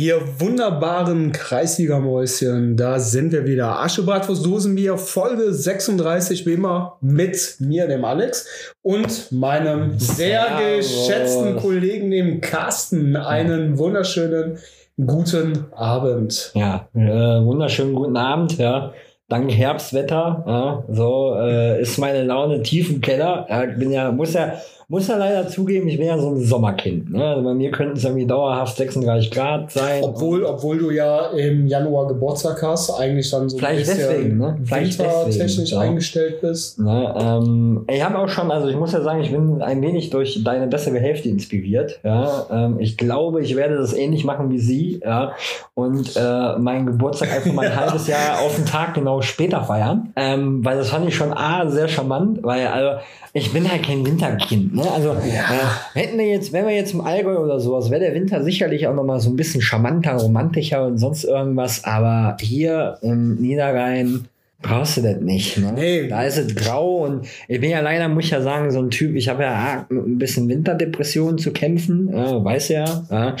Ihr wunderbaren Kreisligamäuschen, da sind wir wieder. Aschebratwurst Dosenbier, Folge 36, wie immer, mit mir, dem Alex, und meinem sehr geschätzten Kollegen, dem Carsten. Einen wunderschönen guten Abend. Ja, äh, wunderschönen guten Abend, ja. Dank Herbstwetter, ja, so äh, ist meine Laune tief im Keller. Ja, bin ja, muss ja, muss ja leider zugeben, ich bin ja so ein Sommerkind. Ne? Also bei mir könnten es irgendwie dauerhaft 36 Grad sein. Obwohl, obwohl du ja im Januar Geburtstag hast, eigentlich dann so Vielleicht ein bisschen deswegen, ne? Vielleicht wintertechnisch ja. eingestellt bist. Ne, ähm, ich habe auch schon, also ich muss ja sagen, ich bin ein wenig durch deine bessere Hälfte inspiriert. Ja, ähm, ich glaube, ich werde das ähnlich machen wie sie. Ja, und äh, meinen Geburtstag einfach mal ein halbes Jahr auf den Tag genau später feiern, ähm, weil das fand ich schon a sehr charmant, weil also ich bin halt kein Winterkind. Ne? Also äh, hätten wir jetzt, wenn wir jetzt im Allgäu oder sowas, wäre der Winter sicherlich auch noch mal so ein bisschen charmanter, romantischer und sonst irgendwas. Aber hier im Niederrhein brauchst du das nicht. Ne? Nee. Da ist es grau und ich bin ja leider, muss ich ja sagen, so ein Typ, ich habe ja mit ein bisschen Winterdepressionen zu kämpfen, ja, weiß ja. ja.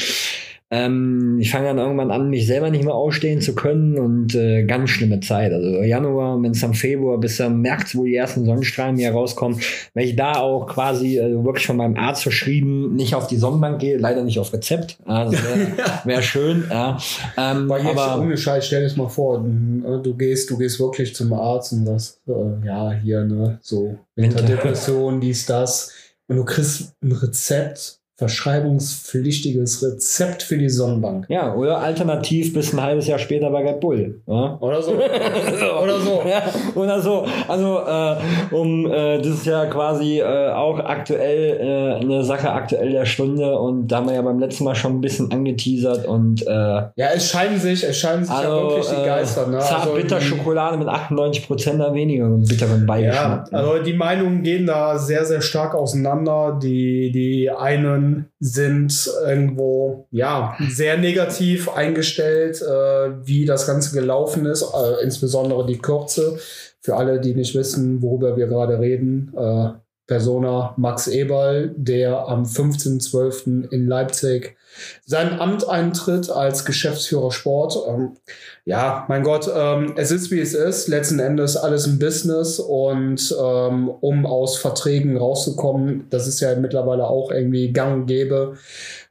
Ähm, ich fange dann irgendwann an, mich selber nicht mehr ausstehen zu können und äh, ganz schlimme Zeit. Also Januar, wenn es am Februar bis am März, wo die ersten Sonnenstrahlen hier rauskommen, wenn ich da auch quasi äh, wirklich von meinem Arzt verschrieben nicht auf die Sonnenbank gehe, leider nicht auf Rezept. Also wäre wär schön. Ja. Ähm, Weil jetzt aber ohne Scheiß, stell dir mal vor, du du gehst, du gehst wirklich zum Arzt und das, äh, ja, hier, ne, so Winter- Winterdepression, dies, das. Und du kriegst ein Rezept, verschreibungspflichtiges Rezept für die Sonnenbank. ja, oder alternativ bis ein halbes Jahr später bei Red Bull. Ja. Oder so. Oder so. Ja, oder so. Also, äh, um, äh, das ist ja quasi äh, auch aktuell äh, eine Sache aktuell der Stunde und da haben wir ja beim letzten Mal schon ein bisschen angeteasert und äh, Ja, es scheinen sich, es scheinen sich ja also, wirklich die Geister, ne? äh, Also die- Schokolade mit 98% weniger bitteren Ja, Beigeschmack. ne? also die Meinungen gehen da sehr, sehr stark auseinander. Die, die einen sind irgendwo ja sehr negativ eingestellt, äh, wie das Ganze gelaufen ist, äh, insbesondere die Kürze. Für alle, die nicht wissen, worüber wir gerade reden, äh, Persona Max Eberl, der am 15.12. in Leipzig sein Amt eintritt als Geschäftsführer Sport. Ähm, ja, mein Gott, ähm, es ist wie es ist. Letzten Endes alles ein Business und ähm, um aus Verträgen rauszukommen, das ist ja mittlerweile auch irgendwie gang und gäbe.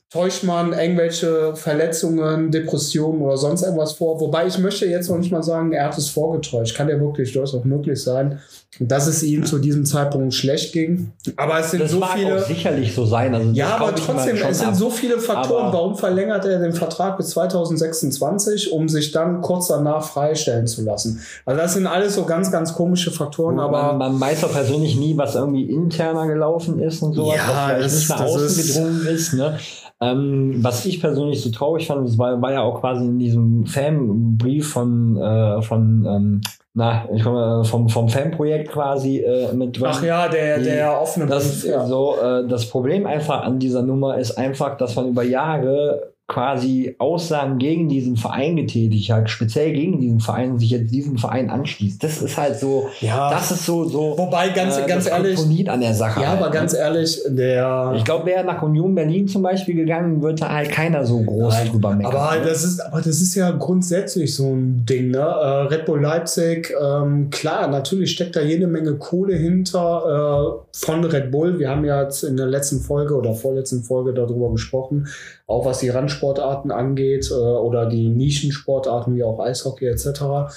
Täuscht man irgendwelche Verletzungen, Depressionen oder sonst irgendwas vor? Wobei ich möchte jetzt noch nicht mal sagen, er hat es vorgetäuscht. Kann ja wirklich durchaus auch möglich sein, dass es ihm zu diesem Zeitpunkt schlecht ging. Aber es sind Das so mag viele. auch sicherlich so sein. Also Ja, aber trotzdem, es sind ab. so viele Faktoren. Aber- Warum verlängert er den Vertrag bis 2026, um sich dann kurz danach freistellen zu lassen? Also das sind alles so ganz, ganz komische Faktoren, aber man, man weiß doch persönlich nie, was irgendwie interner gelaufen ist und sowas, Ja, was vielleicht das- nicht nach außen gedrungen ist. Ne? Ähm, was ich persönlich so traurig fand, das war, war ja auch quasi in diesem Fanbrief von, äh, von ähm, na, ich komme vom, vom Fanprojekt quasi äh, mit drin. ach ja, der, Die- der offene Das, Brief, ja. so, äh, das Problem einfach an dieser Nummer ist einfach, dass man über Jahre quasi Aussagen gegen diesen Verein getätigt hat, speziell gegen diesen Verein und sich jetzt diesem Verein anschließt. Das ist halt so, Ja. das ist so, so Wobei, ganz, äh, ganz ehrlich, an der Sache. ja, halt, aber ganz ne? ehrlich, der. Ich glaube, wäre nach Union Berlin zum Beispiel gegangen, würde da halt keiner so groß Nein, drüber meckern. Aber ne? das ist, aber das ist ja grundsätzlich so ein Ding, ne? Äh, Red Bull Leipzig, ähm, klar, natürlich steckt da jede Menge Kohle hinter äh, von Red Bull. Wir haben ja jetzt in der letzten Folge oder vorletzten Folge darüber gesprochen, auch was die Randsportarten angeht äh, oder die Nischensportarten wie auch Eishockey etc.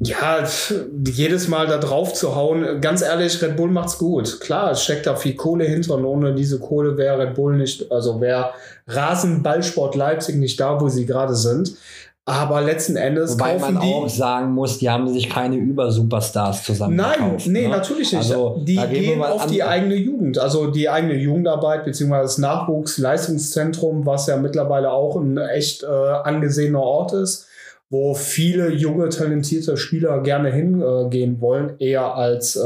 Ja, jedes Mal da drauf zu hauen, ganz ehrlich, Red Bull macht's gut. Klar, es steckt da viel Kohle hinter und ohne diese Kohle wäre Red Bull nicht, also wäre Rasenballsport Leipzig nicht da, wo sie gerade sind. Aber letzten Endes Wobei kaufen man die. auch sagen muss, die haben sich keine Über-Superstars zusammen Nein, gekauft, nee, ne? natürlich nicht. Also, die gehen auf an- die eigene Jugend, also die eigene Jugendarbeit beziehungsweise das Nachwuchsleistungszentrum, was ja mittlerweile auch ein echt äh, angesehener Ort ist, wo viele junge, talentierte Spieler gerne hingehen wollen, eher als äh,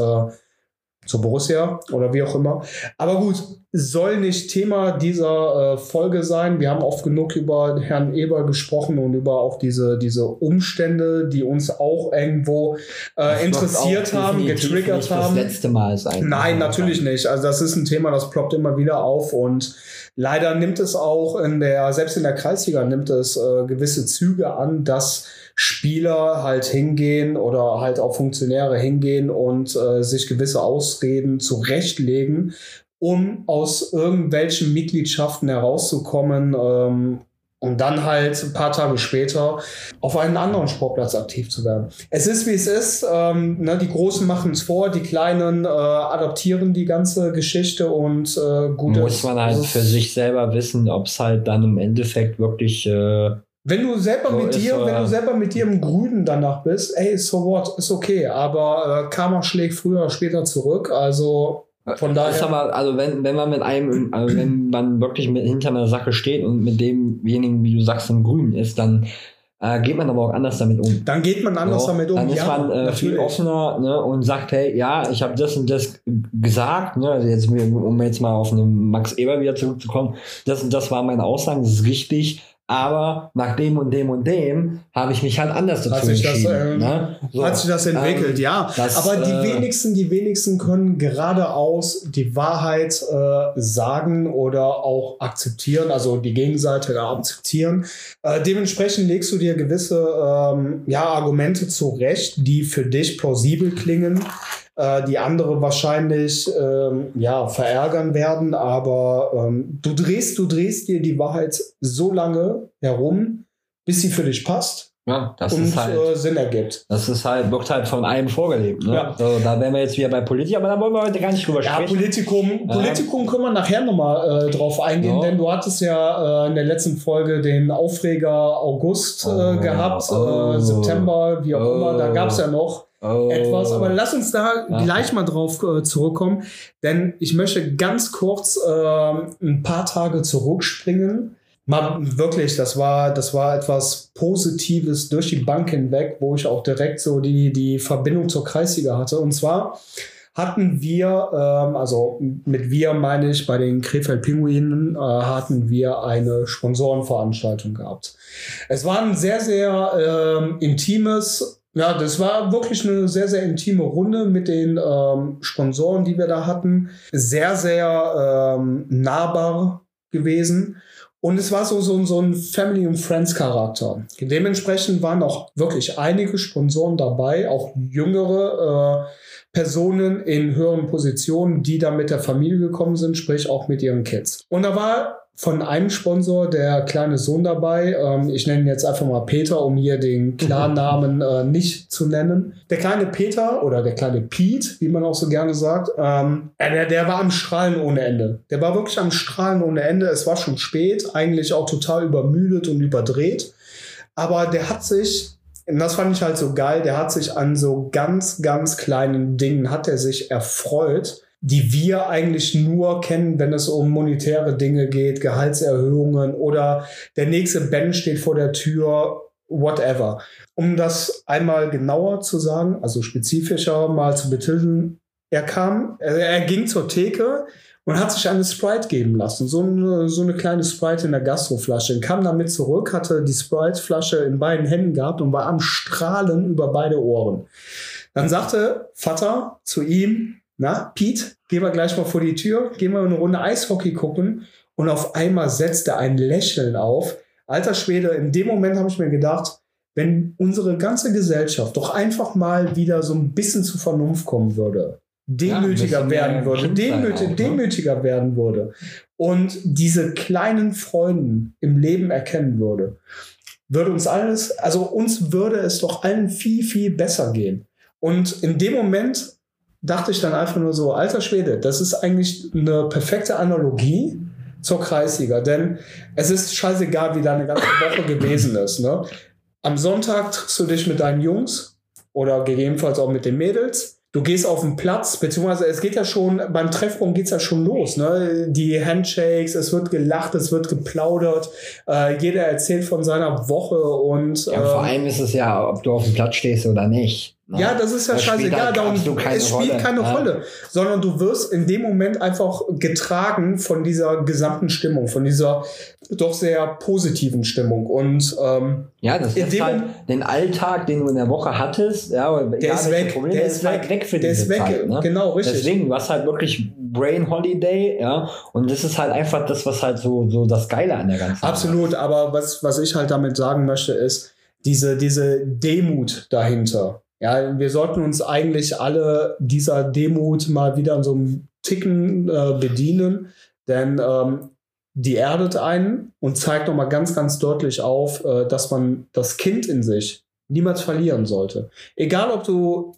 zur Borussia oder wie auch immer. Aber gut, soll nicht Thema dieser äh, Folge sein. Wir haben oft genug über Herrn Eber gesprochen und über auch diese, diese Umstände, die uns auch irgendwo äh, interessiert haben, getriggert nicht haben. Das letzte Mal sein. Nein, natürlich nicht. Also das ist ein Thema, das ploppt immer wieder auf und leider nimmt es auch in der, selbst in der Kreisliga nimmt es äh, gewisse Züge an, dass Spieler halt hingehen oder halt auch Funktionäre hingehen und äh, sich gewisse Ausreden zurechtlegen, um aus irgendwelchen Mitgliedschaften herauszukommen ähm, und dann halt ein paar Tage später auf einen anderen Sportplatz aktiv zu werden. Es ist, wie es ist. Ähm, ne, die Großen machen es vor, die Kleinen äh, adaptieren die ganze Geschichte und äh, gut. Muss man halt für sich selber wissen, ob es halt dann im Endeffekt wirklich äh, wenn du selber so mit dir, wenn du selber mit dir im Grünen danach bist, ey, so what, ist okay. Aber äh, Karma schlägt früher oder später zurück. Also von daher. Ist aber, also wenn, wenn man mit einem, also wenn man wirklich mit hinter einer Sache steht und mit demjenigen, wie du sagst, im Grünen ist, dann äh, geht man aber auch anders damit um. Dann geht man anders so, damit um. Dann ist ja, man äh, viel offener ne, und sagt, hey, ja, ich habe das und das gesagt, ne, also jetzt, um jetzt mal auf einen Max Eber wieder zurückzukommen, das und das war meine Aussage, das ist richtig aber nach dem und dem und dem habe ich mich halt anders dazu hat sich entschieden. Das, ähm, ne? so, hat sich das entwickelt, ähm, ja. Das, aber die äh, wenigsten, die wenigsten können geradeaus die Wahrheit äh, sagen oder auch akzeptieren, also die Gegenseite akzeptieren. Äh, dementsprechend legst du dir gewisse ähm, ja, Argumente zurecht, die für dich plausibel klingen äh, die andere wahrscheinlich ähm, ja, verärgern werden. Aber ähm, du drehst, du drehst dir die Wahrheit so lange herum, bis sie für dich passt. Ja, das und, ist halt äh, Sinn ergibt. Das ist halt, wird halt von einem vorgelebt. Ne? Ja. So, da wären wir jetzt wieder bei Politik, aber da wollen wir heute gar nicht drüber ja, sprechen. Politikum, Politikum können wir nachher nochmal äh, drauf eingehen, ja. denn du hattest ja äh, in der letzten Folge den Aufreger August äh, oh, gehabt, äh, oh, September, wie auch oh, immer, da gab es ja noch oh. etwas. Aber lass uns da gleich mal drauf äh, zurückkommen, denn ich möchte ganz kurz äh, ein paar Tage zurückspringen. Mal wirklich, das war, das war etwas Positives durch die Bank hinweg, wo ich auch direkt so die, die Verbindung zur Kreisliga hatte. Und zwar hatten wir, ähm, also mit wir meine ich bei den Krefeld Pinguinen, äh, hatten wir eine Sponsorenveranstaltung gehabt. Es war ein sehr, sehr ähm, intimes ja, das war wirklich eine sehr, sehr intime Runde mit den ähm, Sponsoren, die wir da hatten. Sehr, sehr ähm, nahbar gewesen. Und es war so, so, so ein Family- and Friends-Charakter. Dementsprechend waren auch wirklich einige Sponsoren dabei, auch jüngere äh, Personen in höheren Positionen, die da mit der Familie gekommen sind, sprich auch mit ihren Kids. Und da war von einem Sponsor der kleine Sohn dabei. Ähm, ich nenne ihn jetzt einfach mal Peter, um hier den Klarnamen äh, nicht zu nennen. Der kleine Peter oder der kleine Pete, wie man auch so gerne sagt, ähm, der, der war am Strahlen ohne Ende. Der war wirklich am Strahlen ohne Ende. Es war schon spät, eigentlich auch total übermüdet und überdreht. Aber der hat sich und das fand ich halt so geil. Der hat sich an so ganz, ganz kleinen Dingen hat er sich erfreut die wir eigentlich nur kennen, wenn es um monetäre Dinge geht, Gehaltserhöhungen oder der nächste Band steht vor der Tür, whatever. Um das einmal genauer zu sagen, also spezifischer mal zu betiteln, er kam, er, er ging zur Theke und hat sich eine Sprite geben lassen. So eine, so eine kleine Sprite in der Gastroflasche. Kam damit zurück, hatte die Sprite-Flasche in beiden Händen gehabt und war am Strahlen über beide Ohren. Dann sagte Vater zu ihm, na, Pete, gehen wir gleich mal vor die Tür, gehen wir eine Runde Eishockey gucken und auf einmal setzt er ein Lächeln auf. Alter Schwede, in dem Moment habe ich mir gedacht, wenn unsere ganze Gesellschaft doch einfach mal wieder so ein bisschen zur Vernunft kommen würde, demütiger ja, werden würde, demütig, auch, ne? demütiger werden würde und diese kleinen Freuden im Leben erkennen würde, würde uns alles, also uns würde es doch allen viel, viel besser gehen. Und in dem Moment dachte ich dann einfach nur so, alter Schwede, das ist eigentlich eine perfekte Analogie zur Kreisliga, denn es ist scheißegal, wie deine ganze Woche gewesen ist. Ne? Am Sonntag triffst du dich mit deinen Jungs oder gegebenenfalls auch mit den Mädels. Du gehst auf den Platz, beziehungsweise es geht ja schon, beim Treffpunkt geht's ja schon los. Ne? Die Handshakes, es wird gelacht, es wird geplaudert, äh, jeder erzählt von seiner Woche und. Ja, vor ähm, allem ist es ja, ob du auf dem Platz stehst oder nicht. Ne? Ja, das ist ja das scheißegal. Halt darum, es spielt Rolle. keine ja. Rolle, sondern du wirst in dem Moment einfach getragen von dieser gesamten Stimmung, von dieser doch sehr positiven Stimmung. Und ähm, ja, das ist halt den Alltag, den du in der Woche hattest, ja, der ist weg, Problem, der, ist weg, weg für der ist weg, Zeit, ne? genau richtig. Deswegen, hast halt wirklich Brain Holiday, ja, und das ist halt einfach das, was halt so so das Geile an der ganzen. Absolut, Sache. aber was was ich halt damit sagen möchte ist diese diese Demut dahinter. Ja, wir sollten uns eigentlich alle dieser Demut mal wieder in so einem Ticken äh, bedienen, denn ähm, die erdet einen und zeigt nochmal ganz, ganz deutlich auf, äh, dass man das Kind in sich niemals verlieren sollte. Egal, ob du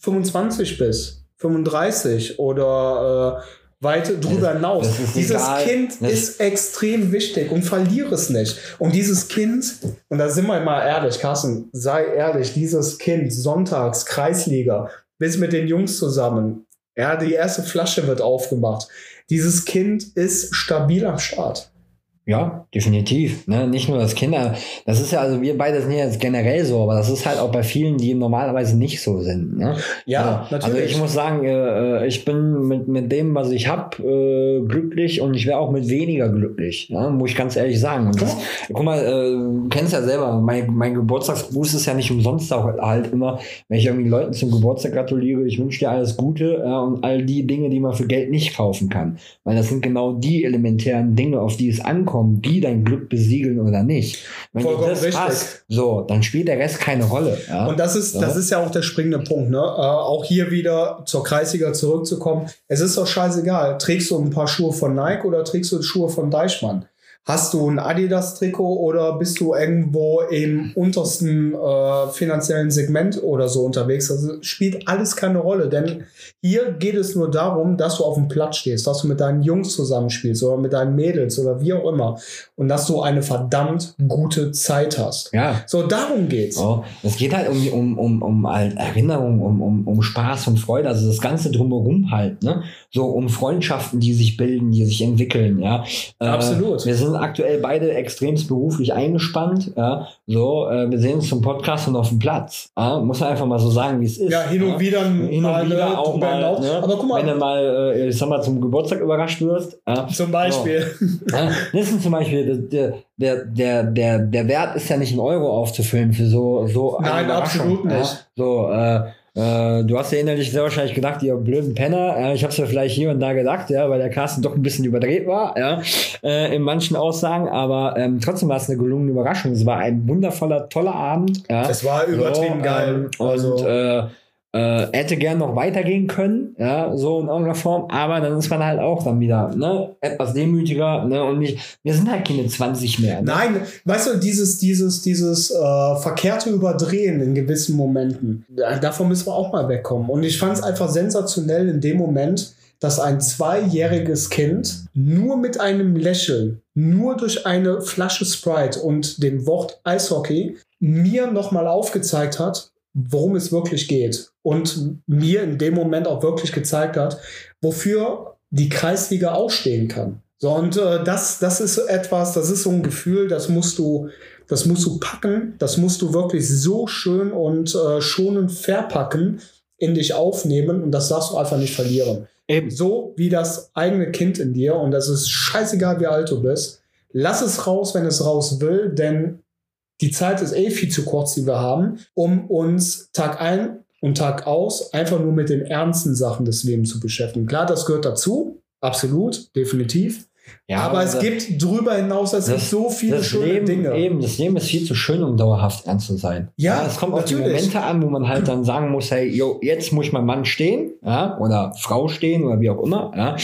25 bist, 35 oder äh, weit drüber hinaus. Dieses egal. Kind das ist extrem wichtig und verliere es nicht. Und dieses Kind, und da sind wir mal ehrlich, Carsten, sei ehrlich, dieses Kind, sonntags, Kreisliga, bis mit den Jungs zusammen, ja, die erste Flasche wird aufgemacht. Dieses Kind ist stabil am Start. Ja, definitiv. Ne? Nicht nur das Kinder. Das ist ja, also wir beide sind ja jetzt generell so, aber das ist halt auch bei vielen, die normalerweise nicht so sind. Ne? Ja, also, natürlich. Also ich muss sagen, äh, äh ich bin mit, mit dem, was ich habe, äh, glücklich und ich wäre auch mit weniger glücklich. Ne? Muss ich ganz ehrlich sagen. Und das, guck mal, äh, du kennst ja selber, mein, mein Geburtstagsgruß ist ja nicht umsonst auch halt immer, wenn ich irgendwie Leuten zum Geburtstag gratuliere, ich wünsche dir alles Gute äh, und all die Dinge, die man für Geld nicht kaufen kann. Weil das sind genau die elementären Dinge, auf die es ankommt kommen, die dein Glück besiegeln oder nicht. Wenn Vollkommen du das richtig. hast, so, dann spielt der Rest keine Rolle. Ja? Und das ist, so. das ist ja auch der springende Punkt. Ne? Äh, auch hier wieder zur Kreisliga zurückzukommen. Es ist doch scheißegal. Trägst du ein paar Schuhe von Nike oder trägst du Schuhe von Deichmann? Hast du ein Adidas-Trikot oder bist du irgendwo im untersten äh, finanziellen Segment oder so unterwegs? Also spielt alles keine Rolle, denn hier geht es nur darum, dass du auf dem Platz stehst, dass du mit deinen Jungs zusammenspielst oder mit deinen Mädels oder wie auch immer und dass du eine verdammt gute Zeit hast. Ja. So, darum geht's. Oh, es geht halt um, um, um, um halt Erinnerung, um, um, um Spaß und Freude, also das Ganze drumherum halt, ne? So um Freundschaften, die sich bilden, die sich entwickeln, ja. Äh, Absolut. Wir sind aktuell beide extremst beruflich eingespannt. Ja? So, äh, wir sehen uns zum Podcast und auf dem Platz. Ja? Muss man einfach mal so sagen, wie es ist. Ja, hin und wieder, hin und wieder auch mal. Ne? Aber guck mal. Wenn du mal, äh, ich sag mal, zum Geburtstag überrascht wirst. Ja? Zum Beispiel. So. Ja? Das ist zum Beispiel der, der, der, der, der Wert ist ja nicht in Euro aufzufüllen für so, so Nein, absolut nicht. So, äh, äh, du hast ja innerlich sehr wahrscheinlich gedacht, ihr blöden Penner. Äh, ich habe es ja vielleicht hier und da gedacht, ja, weil der Carsten doch ein bisschen überdreht war, ja, äh, in manchen Aussagen. Aber ähm, trotzdem war es eine gelungene Überraschung. Es war ein wundervoller, toller Abend. Ja. Es war übertrieben so, geil. Ähm, also. Und äh, hätte gern noch weitergehen können, ja, so in irgendeiner Form, aber dann ist man halt auch dann wieder ne, etwas demütiger ne, und nicht, wir sind halt keine 20 mehr. Ne? Nein, weißt du, dieses, dieses, dieses äh, verkehrte Überdrehen in gewissen Momenten, davon müssen wir auch mal wegkommen. Und ich fand es einfach sensationell in dem Moment, dass ein zweijähriges Kind nur mit einem Lächeln, nur durch eine Flasche Sprite und dem Wort Eishockey mir nochmal aufgezeigt hat, worum es wirklich geht und mir in dem Moment auch wirklich gezeigt hat, wofür die Kreisliga ausstehen kann. So, und äh, das, das ist etwas, das ist so ein Gefühl, das musst du, das musst du packen, das musst du wirklich so schön und äh, schonend verpacken, in dich aufnehmen und das darfst du einfach nicht verlieren. Eben. So wie das eigene Kind in dir und das ist scheißegal, wie alt du bist. Lass es raus, wenn es raus will, denn die Zeit ist eh viel zu kurz, die wir haben, um uns Tag ein und Tag aus einfach nur mit den ernsten Sachen des Lebens zu beschäftigen. Klar, das gehört dazu, absolut, definitiv. Ja, aber es gibt darüber hinaus, es gibt so viele schöne Leben, Dinge. Eben, das Leben ist viel zu schön, um dauerhaft ernst zu sein. Ja, ja es kommt natürlich. auf die Momente an, wo man halt dann sagen muss, hey, yo, jetzt muss mein Mann stehen, ja, oder Frau stehen oder wie auch immer, ja.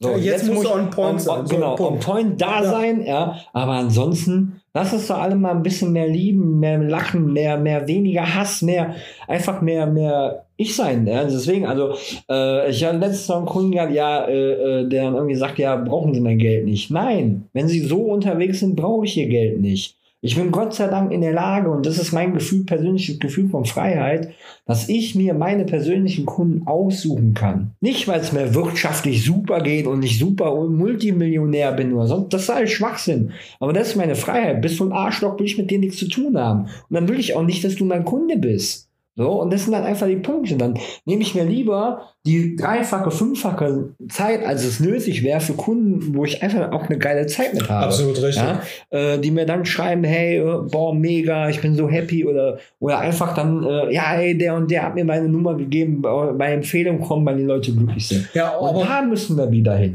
So, ja, jetzt, jetzt muss er on point sein. On, genau, on point da sein, ja. Aber ansonsten, lass uns doch alle mal ein bisschen mehr lieben, mehr lachen, mehr, mehr weniger Hass, mehr, einfach mehr, mehr ich sein. Ja? Deswegen, also, äh, ich habe letztens noch einen Kunden gehabt, ja, äh, äh, der dann irgendwie sagt, ja, brauchen Sie mein Geld nicht. Nein, wenn Sie so unterwegs sind, brauche ich Ihr Geld nicht. Ich bin Gott sei Dank in der Lage, und das ist mein Gefühl, persönliches Gefühl von Freiheit, dass ich mir meine persönlichen Kunden aussuchen kann. Nicht, weil es mir wirtschaftlich super geht und ich super Multimillionär bin oder so. Das ist alles Schwachsinn. Aber das ist meine Freiheit. Bis zum Arschloch will ich mit dir nichts zu tun haben. Und dann will ich auch nicht, dass du mein Kunde bist. So, und das sind dann einfach die Punkte. Dann nehme ich mir lieber die dreifache, fünffache Zeit, als es nötig wäre für Kunden, wo ich einfach auch eine geile Zeit mit habe. Absolut richtig. Ja? Äh, die mir dann schreiben, hey, äh, boah, mega, ich bin so happy oder, oder einfach dann, äh, ja, hey, der und der hat mir meine Nummer gegeben, bei Empfehlung kommen, weil die Leute glücklich sind. Ja, und aber da müssen wir wieder hin.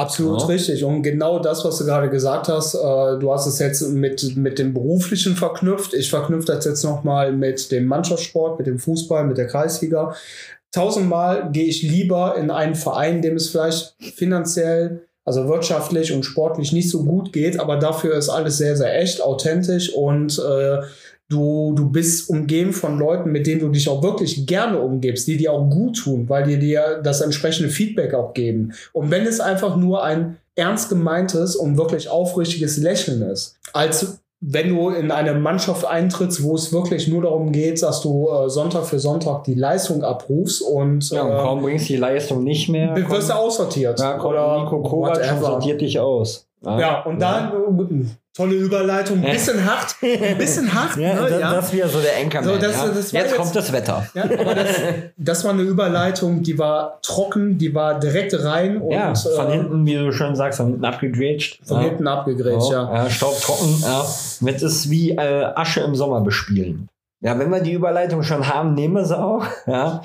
Absolut Ja. richtig. Und genau das, was du gerade gesagt hast, äh, du hast es jetzt mit, mit dem Beruflichen verknüpft. Ich verknüpfe das jetzt nochmal mit dem Mannschaftssport, mit dem Fußball, mit der Kreisliga. Tausendmal gehe ich lieber in einen Verein, dem es vielleicht finanziell, also wirtschaftlich und sportlich nicht so gut geht, aber dafür ist alles sehr, sehr echt, authentisch und äh, du, du bist umgeben von Leuten, mit denen du dich auch wirklich gerne umgibst, die dir auch gut tun, weil die dir das entsprechende Feedback auch geben. Und wenn es einfach nur ein ernst gemeintes und wirklich aufrichtiges Lächeln ist, als wenn du in eine Mannschaft eintrittst, wo es wirklich nur darum geht, dass du äh, Sonntag für Sonntag die Leistung abrufst und Ja, und äh, kaum bringst du die Leistung nicht mehr. wirst du aussortiert. Ja, kommt oder Nico Kovac sortiert dich aus. Ja, und dann äh, tolle Überleitung, ein bisschen hart, ein bisschen hart, Ja, ne? das, ja. das ist wieder so der Anchorman. So, das- ja. das jetzt, jetzt- kommt das Wetter. Ja, aber das, das war eine Überleitung, die war trocken, die war direkt rein und ja, von äh, hinten, wie du schon sagst, von hinten abgegrätscht. von hinten abgegrätscht, ja. ja. Staubtrocken. Ja. Das ist wie äh, Asche im Sommer bespielen. Ja, wenn wir die Überleitung schon haben, nehmen wir sie auch. Ja.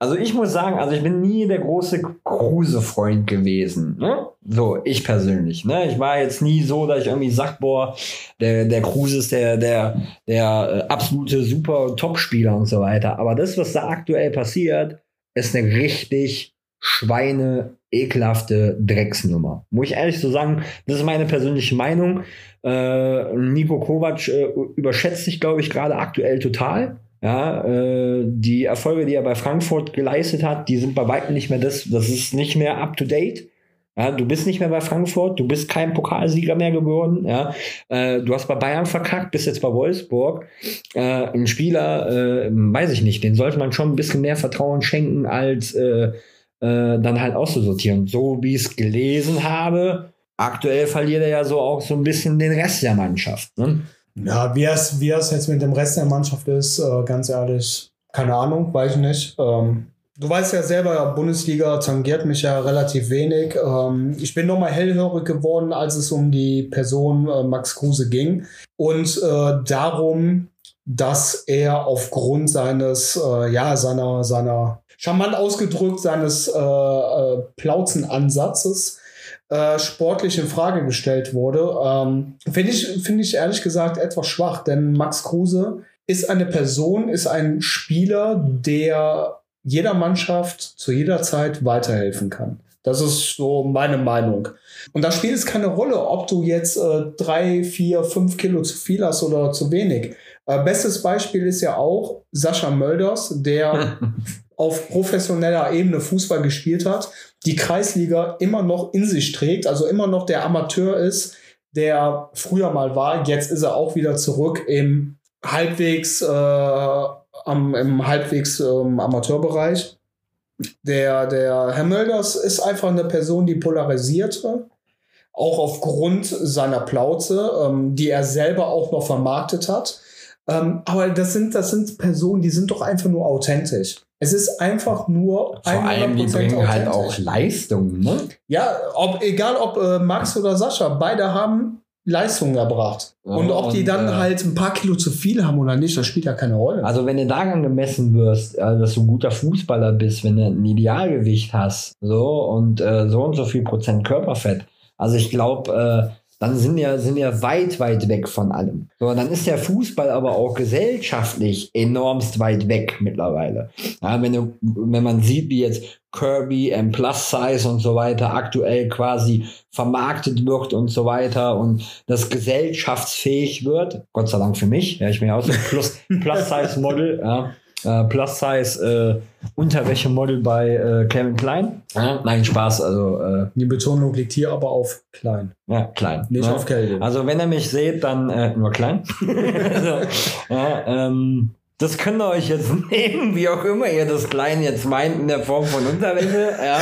Also ich muss sagen, also ich bin nie der große Kruse-Freund gewesen. Ne? So, ich persönlich. Ne? Ich war jetzt nie so, dass ich irgendwie sag, boah, der, der Kruse ist der, der, der äh, absolute super Top-Spieler und so weiter. Aber das, was da aktuell passiert, ist eine richtig Schweine, ekelhafte Drecksnummer. Muss ich ehrlich so sagen, das ist meine persönliche Meinung. Äh, Nico Kovac äh, überschätzt sich, glaube ich, gerade aktuell total. Ja, äh, die Erfolge, die er bei Frankfurt geleistet hat, die sind bei weitem nicht mehr das, das ist nicht mehr up to date. Ja, du bist nicht mehr bei Frankfurt, du bist kein Pokalsieger mehr geworden. Ja, äh, du hast bei Bayern verkackt, bist jetzt bei Wolfsburg. Äh, ein Spieler, äh, weiß ich nicht, den sollte man schon ein bisschen mehr Vertrauen schenken, als äh, äh, dann halt auszusortieren. So wie ich es gelesen habe, aktuell verliert er ja so auch so ein bisschen den Rest der Mannschaft. Ne? Ja, wie es, wie es jetzt mit dem Rest der Mannschaft ist, äh, ganz ehrlich, keine Ahnung, weiß ich nicht. Ähm, du weißt ja selber, Bundesliga tangiert mich ja relativ wenig. Ähm, ich bin nochmal hellhörig geworden, als es um die Person äh, Max Kruse ging. Und äh, darum, dass er aufgrund seines, äh, ja, seiner, seiner, charmant ausgedrückt, seines äh, äh, Plauzenansatzes äh, sportlich in Frage gestellt wurde. Ähm, Finde ich, finde ich ehrlich gesagt etwas schwach, denn Max Kruse ist eine Person, ist ein Spieler, der jeder Mannschaft zu jeder Zeit weiterhelfen kann. Das ist so meine Meinung. Und da spielt es keine Rolle, ob du jetzt äh, drei, vier, fünf Kilo zu viel hast oder zu wenig. Äh, bestes Beispiel ist ja auch Sascha Mölders, der auf professioneller Ebene Fußball gespielt hat, die Kreisliga immer noch in sich trägt, also immer noch der Amateur ist, der früher mal war. Jetzt ist er auch wieder zurück im halbwegs, äh, am, im halbwegs ähm, Amateurbereich. Der, der Herr Mölders ist einfach eine Person, die polarisierte, auch aufgrund seiner Plauze, ähm, die er selber auch noch vermarktet hat. Ähm, aber das sind, das sind Personen, die sind doch einfach nur authentisch. Es ist einfach nur Vor allem, die 100% bringen halt auch. Leistung. Ne? Ja, ob, egal ob äh, Max oder Sascha, beide haben Leistungen erbracht. Ja, und ob die und, dann äh, halt ein paar Kilo zu viel haben oder nicht, das spielt ja keine Rolle. Also wenn du daran gemessen wirst, äh, dass du ein guter Fußballer bist, wenn du ein Idealgewicht hast, so und äh, so und so viel Prozent Körperfett, also ich glaube, äh, dann sind wir, sind wir weit, weit weg von allem. So, dann ist der Fußball aber auch gesellschaftlich enormst weit weg mittlerweile. Ja, wenn, du, wenn man sieht, wie jetzt Kirby, M Plus Size und so weiter aktuell quasi vermarktet wird und so weiter und das gesellschaftsfähig wird, Gott sei Dank für mich, ja, ich bin ja auch so ein Plus, Plus Size Model, ja, äh, Plus Size äh, Unterwäschemodel bei äh, Kevin Klein. Ja, nein, Spaß, also äh, die Betonung liegt hier aber auf klein, ja, klein. nicht ne? auf Kelvin. Also wenn ihr mich seht, dann äh, nur klein. so, ja, ähm, das könnt ihr euch jetzt nehmen, wie auch immer ihr das Klein jetzt meint, in der Form von Unterwäsche. Ja.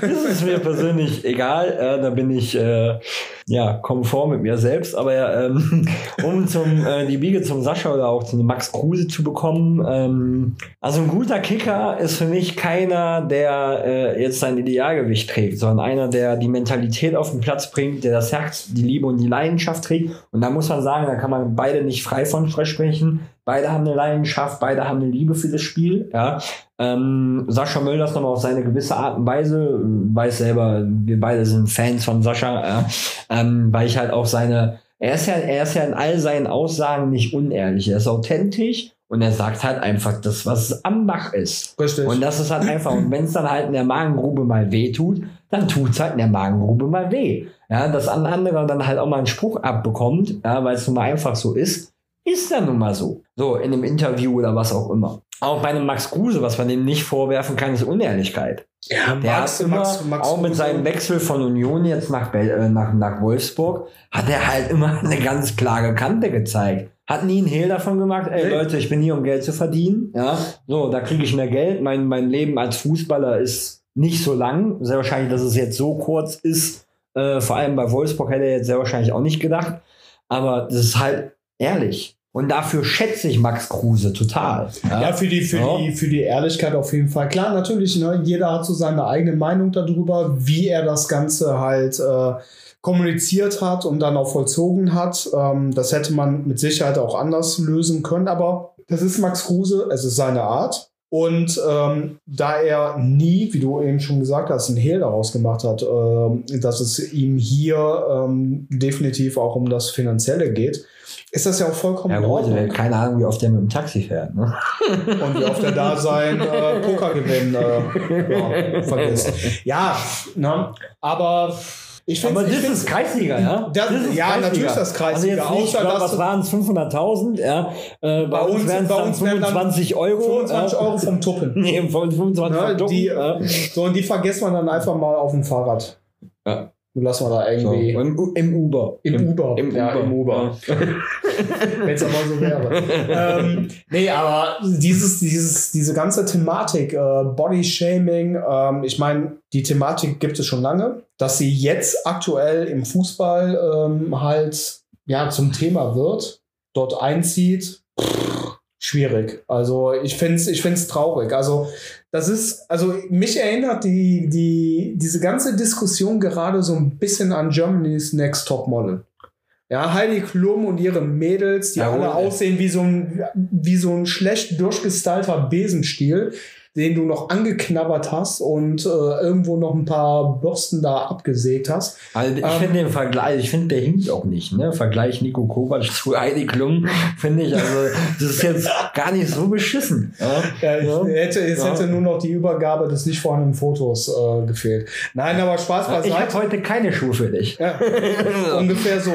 Das ist mir persönlich egal. Äh, da bin ich, äh, ja, konform mit mir selbst, aber ähm, um zum, äh, die Biege zum Sascha oder auch zu Max Kruse zu bekommen, ähm, also ein guter Kicker ist für mich keiner, der äh, jetzt sein Idealgewicht trägt, sondern einer, der die Mentalität auf den Platz bringt, der das Herz, die Liebe und die Leidenschaft trägt. Und da muss man sagen, da kann man beide nicht frei von sprechen. Beide haben eine Leidenschaft, beide haben eine Liebe für das Spiel. Ja. Ähm, Sascha Mölders nochmal auf seine gewisse Art und Weise, weiß selber, wir beide sind Fans von Sascha, ja. ähm, weil ich halt auch seine, er ist ja, er ist ja in all seinen Aussagen nicht unehrlich, er ist authentisch und er sagt halt einfach das, was am Bach ist. Richtig. Und das ist halt einfach, und wenn es dann halt in der Magengrube mal weh tut, dann tut es halt in der Magengrube mal weh. Ja, dass ein anderer dann halt auch mal einen Spruch abbekommt, ja, weil es nun mal einfach so ist, ist dann nun mal so. So, in einem Interview oder was auch immer. Auch bei einem Max Kruse, was man dem nicht vorwerfen kann, ist Unehrlichkeit. Ja, Der Max- hat immer, Max- Max auch mit seinem Wechsel von Union jetzt nach, äh, nach, nach Wolfsburg, hat er halt immer eine ganz klare Kante gezeigt. Hat nie einen Hehl davon gemacht, ey. Leute, ich bin hier, um Geld zu verdienen. Ja, so, da kriege ich mehr Geld. Mein, mein Leben als Fußballer ist nicht so lang. Sehr wahrscheinlich, dass es jetzt so kurz ist. Äh, vor allem bei Wolfsburg hätte er jetzt sehr wahrscheinlich auch nicht gedacht. Aber das ist halt ehrlich. Und dafür schätze ich Max Kruse total. Ja, für die, für, Ja. die, für die Ehrlichkeit auf jeden Fall. Klar, natürlich, ne, jeder hat so seine eigene Meinung darüber, wie er das Ganze halt äh, kommuniziert hat und dann auch vollzogen hat. Ähm, das hätte man mit Sicherheit auch anders lösen können, aber das ist Max Kruse, es ist seine Art. Und ähm, da er nie, wie du eben schon gesagt hast, einen Hehl daraus gemacht hat, ähm, dass es ihm hier ähm, definitiv auch um das Finanzielle geht, ist das ja auch vollkommen Ja in gut, Ordnung. keine Ahnung, wie oft der mit dem Taxi fährt. Ne? und wie oft er da sein äh, Pokergewinn äh, ja, vergisst. Ja, ne? aber ich finde Aber das ist Kreisliga, ja? Das- ist ja, natürlich ist das Kreisliga, Also jetzt nicht, glaub, was waren es, 500.000? Ja, äh, bei, es bei uns wären dann 25 Euro. 25 ja. Euro vom Tuppen. Nee, von 25 Ne, Euro. die, ja. so, und die vergisst man dann einfach mal auf dem Fahrrad. Ja. Lassen wir da So, irgendwie im, U- Im Uber. im, Uber. Im ja, Uber. im Uber. Wenn es aber so wäre. ähm, nee, aber dieses, dieses, diese ganze Thematik, äh, Body-Shaming, ähm, ich meine, die Thematik gibt es schon lange. Dass sie jetzt aktuell im Fußball ähm, halt ja, zum Thema wird, dort einzieht, pff, schwierig. Also ich finde es ich find's traurig. Also das ist, also mich erinnert die, die, diese ganze Diskussion gerade so ein bisschen an Germany's Next Top Model. Ja, Heidi Klum und ihre Mädels, die Jawohl. alle aussehen wie so ein, wie so ein schlecht durchgestylter Besenstiel, den du noch angeknabbert hast und äh, irgendwo noch ein paar Bürsten da abgesägt hast. Also ich Ähm, finde den Vergleich, ich finde der hinkt auch nicht, ne? Vergleich Nico Kovac zu Heidi Klum, finde ich, also das ist jetzt gar nicht so beschissen. Ja? Ja, Ja. hätte, es hätte nur noch die Übergabe des nicht vorhandenen Fotos äh, gefehlt. Nein, aber Spaß Ich habe beiseite. heute keine Schuhe für dich. Ungefähr so.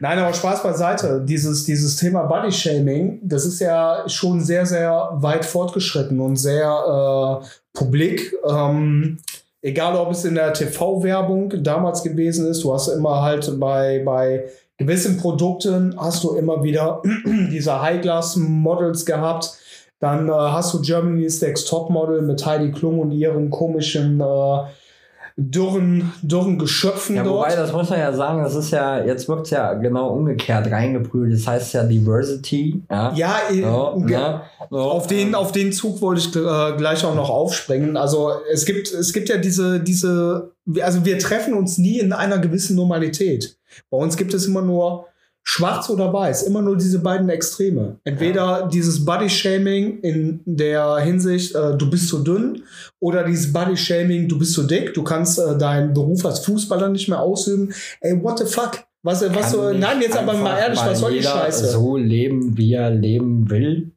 Nein, aber Spaß beiseite. Dieses, dieses Thema Body Shaming, das ist ja schon sehr, sehr weit fortgeschritten und sehr äh, publik. Ähm, egal, ob es in der TV-Werbung damals gewesen ist, du hast immer halt bei, bei gewissen Produkten hast du immer wieder diese High-Glass-Models gehabt. Dann äh, hast du Germany's Next Top-Model mit Heidi Klum und ihren komischen äh, dürren, dürren Geschöpfen Ja, dort. wobei, das muss man ja sagen, das ist ja, jetzt wird es ja genau umgekehrt reingeprügelt. Das heißt ja Diversity. Ja. Ja, So, ne? So, auf, den, auf den Zug wollte ich äh, gleich auch noch aufspringen. Also es gibt, es gibt ja diese, diese, also wir treffen uns nie in einer gewissen Normalität. Bei uns gibt es immer nur schwarz oder weiß, immer nur diese beiden Extreme. Entweder dieses Body-Shaming in der Hinsicht, äh, du bist zu dünn, oder dieses Body-Shaming, du bist zu dick, du kannst äh, deinen Beruf als Fußballer nicht mehr ausüben. Ey, what the fuck? Was, was so, nein, jetzt aber mal ehrlich, was soll die Scheiße? So leben, wie er leben will.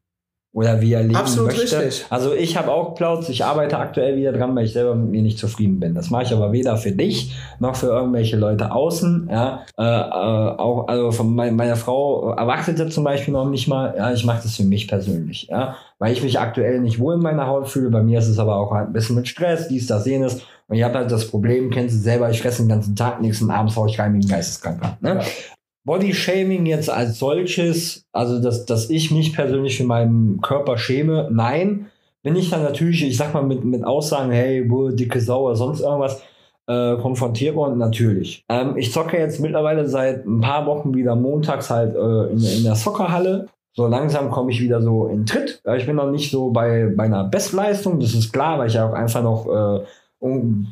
Oder wie er leben Absolut möchte. richtig. Also ich habe auch Plauz, ich arbeite aktuell wieder dran, weil ich selber mit mir nicht zufrieden bin. Das mache ich aber weder für dich noch für irgendwelche Leute außen. Ja, äh, äh, auch also von mein, meiner Frau erwartet das zum Beispiel noch nicht mal. Ja, ich mache das für mich persönlich. Ja, weil ich mich aktuell nicht wohl in meiner Haut fühle. Bei mir ist es aber auch halt ein bisschen mit Stress, dies, das, jenes. Und ich habe halt das Problem, kennst du selber, ich fresse den ganzen Tag nichts und abends hau ich rein wie ein Geisteskranker. Ne? Ja. Body-Shaming jetzt als solches, also dass, dass ich mich persönlich für meinen Körper schäme, nein. Wenn ich dann natürlich, ich sag mal, mit, mit Aussagen, hey, boah, dicke Sau oder sonst irgendwas, äh, konfrontiert worden, natürlich. Ähm, ich zocke jetzt mittlerweile seit ein paar Wochen wieder montags halt äh, in, in der Soccerhalle. So langsam komme ich wieder so in Tritt. Ich bin noch nicht so bei, bei einer Bestleistung, das ist klar, weil ich ja auch einfach noch äh,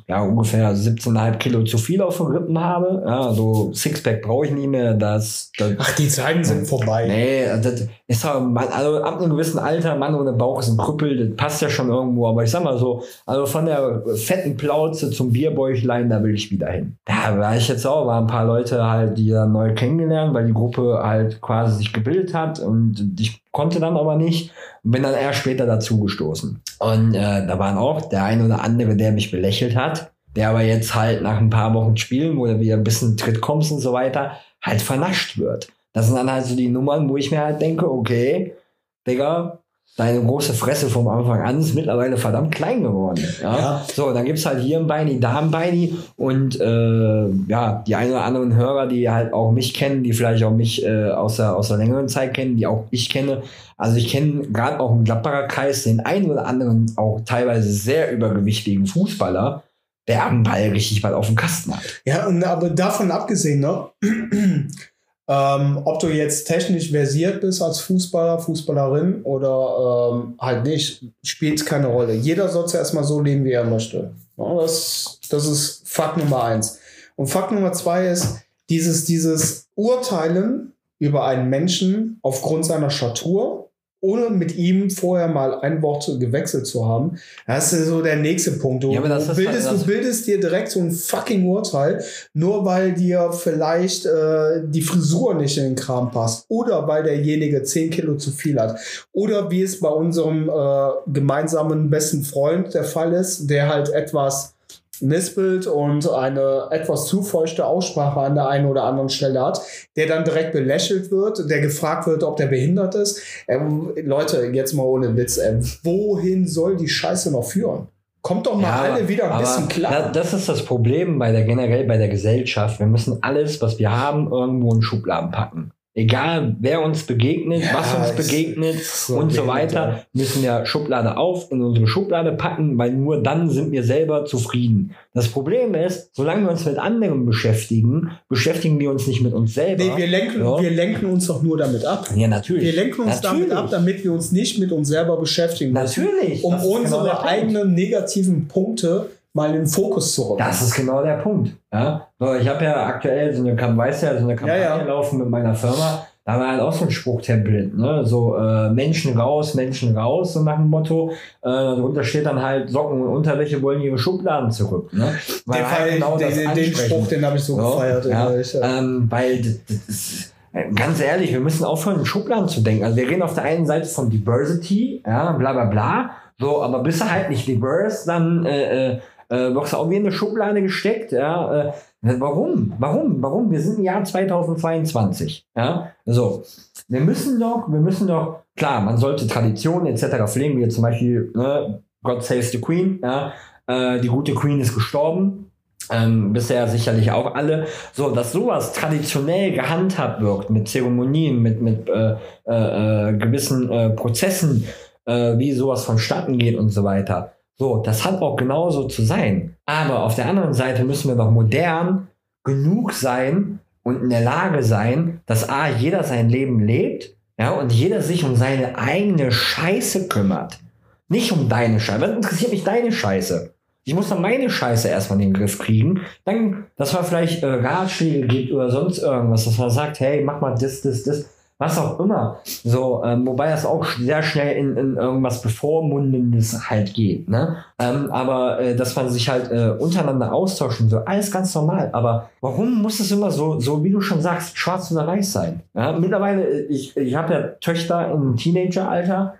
ja, ungefähr 17,5 Kilo zu viel auf den Rippen habe. Ja, so Sixpack brauche ich nie mehr. Das, das, Ach, die Zeiten sind vorbei. Nee, das ist halt, also ab einem gewissen Alter, Mann ohne Bauch ist ein Krüppel, das passt ja schon irgendwo. Aber ich sag mal so, also von der fetten Plauze zum Bierbäuchlein, da will ich wieder hin. Da war ich jetzt auch, waren ein paar Leute halt, die da neu kennengelernt, weil die Gruppe halt quasi sich gebildet hat und ich konnte dann aber nicht und bin dann eher später dazugestoßen. Und äh, da waren auch der eine oder andere, der mich belächelt hat, der aber jetzt halt nach ein paar Wochen Spielen, wo du wieder ein bisschen Tritt kommst und so weiter, halt vernascht wird. Das sind dann halt so die Nummern, wo ich mir halt denke, okay, Digga, deine große Fresse vom Anfang an ist mittlerweile verdammt klein geworden. Ja? Ja. So, dann gibt's halt hier ein Beini, da ein Beini und äh, ja, die ein oder anderen Hörer, die halt auch mich kennen, die vielleicht auch mich äh, aus, der, aus der längeren Zeit kennen, die auch ich kenne. Also ich kenne gerade auch im Gladbacher Kreis den einen oder anderen auch teilweise sehr übergewichtigen Fußballer, der am Ball richtig bald auf dem Kasten hat. Ja, und, aber davon abgesehen, ne? Ähm, ob du jetzt technisch versiert bist als Fußballer, Fußballerin oder ähm, halt nicht, spielt keine Rolle. Jeder soll es erstmal so leben, wie er möchte. Ja, das, das ist Fakt Nummer eins. Und Fakt Nummer zwei ist, dieses, dieses Urteilen über einen Menschen aufgrund seiner Statur, ohne mit ihm vorher mal ein Wort gewechselt zu haben. Das ist so der nächste Punkt. Du, Ja, du, bildest, halt- du bildest dir direkt so ein fucking Urteil, nur weil dir vielleicht äh, die Frisur nicht in den Kram passt oder weil derjenige 10 Kilo zu viel hat oder wie es bei unserem äh, gemeinsamen besten Freund der Fall ist, der halt etwas nispelt und eine etwas zu feuchte Aussprache an der einen oder anderen Stelle hat, der dann direkt belächelt wird, der gefragt wird, ob der behindert ist. Ähm, Leute, jetzt mal ohne Witz, ähm, wohin soll die Scheiße noch führen? Kommt doch mal Ja, alle wieder ein bisschen klar. da- Das ist das Problem bei der generell bei der Gesellschaft. Wir müssen alles, was wir haben, irgendwo in Schubladen packen. Egal, wer uns begegnet, Ja, was uns begegnet so und so weiter, müssen wir Schublade auf in unsere Schublade packen, weil nur dann sind wir selber zufrieden. Das Problem ist, solange wir uns mit anderen beschäftigen, beschäftigen wir uns nicht mit uns selber. Nee, wir lenken, Ja. wir lenken uns doch nur damit ab. ja, natürlich. Wir lenken uns damit Natürlich. ab, damit wir uns nicht mit uns selber beschäftigen müssen, Natürlich. um genau unsere eigenen negativen Punkte mal in den Fokus zu rücken. Das ist genau der Punkt. Ja? So, ich habe ja aktuell so eine, weißt ja, so eine Kampagne Ja, ja. laufen mit meiner Firma. Da war halt auch so ein Spruchtempel, ne? So äh, Menschen raus, Menschen raus, so nach dem Motto. Äh, darunter steht dann halt Socken und Unterwäsche wollen ihre Schubladen zurück. Ne? Weil den, halt genau das den, den ansprechen. Spruch, den habe ich so Ja, gefeiert. ja, innerlich, ja. ähm, weil das, das ist, äh, ganz ehrlich, wir müssen aufhören, in Schubladen zu denken. Also wir reden auf der einen Seite von Diversity, ja, bla bla bla. So, aber bist du halt nicht diverse, dann äh, äh, wirst auch wieder in eine Schublade gesteckt. Ja, äh, warum? Warum? Warum? Wir sind im Jahr 2022. Ja, so. Wir müssen doch, wir müssen doch, klar, man sollte Traditionen etc. pflegen, wie zum Beispiel ne, God Saves the Queen. Ja, äh, die gute Queen ist gestorben. Ähm, bisher sicherlich auch alle. So, dass sowas traditionell gehandhabt wird mit Zeremonien, mit, mit äh, äh, äh, gewissen äh, Prozessen, äh, wie sowas vonstatten geht und so weiter. So, das hat auch genauso zu sein. Aber auf der anderen Seite müssen wir doch modern genug sein und in der Lage sein, dass A, jeder sein Leben lebt, ja, und jeder sich um seine eigene Scheiße kümmert. Nicht um deine Scheiße. Was interessiert mich deine Scheiße? Ich muss dann meine Scheiße erstmal in den Griff kriegen. Dann, dass man vielleicht äh, Ratschläge gibt oder sonst irgendwas, dass man sagt, hey, mach mal das, das, das, was auch immer. So, ähm, wobei das auch sehr schnell in, in irgendwas Bevormundendes halt geht. Ne? Ähm, aber äh, dass man sich halt äh, untereinander austauschen, so alles ganz normal. Aber warum muss es immer so, so wie du schon sagst, schwarz oder weiß sein? Ja? Mittlerweile, äh, ich, ich habe ja Töchter im Teenageralter,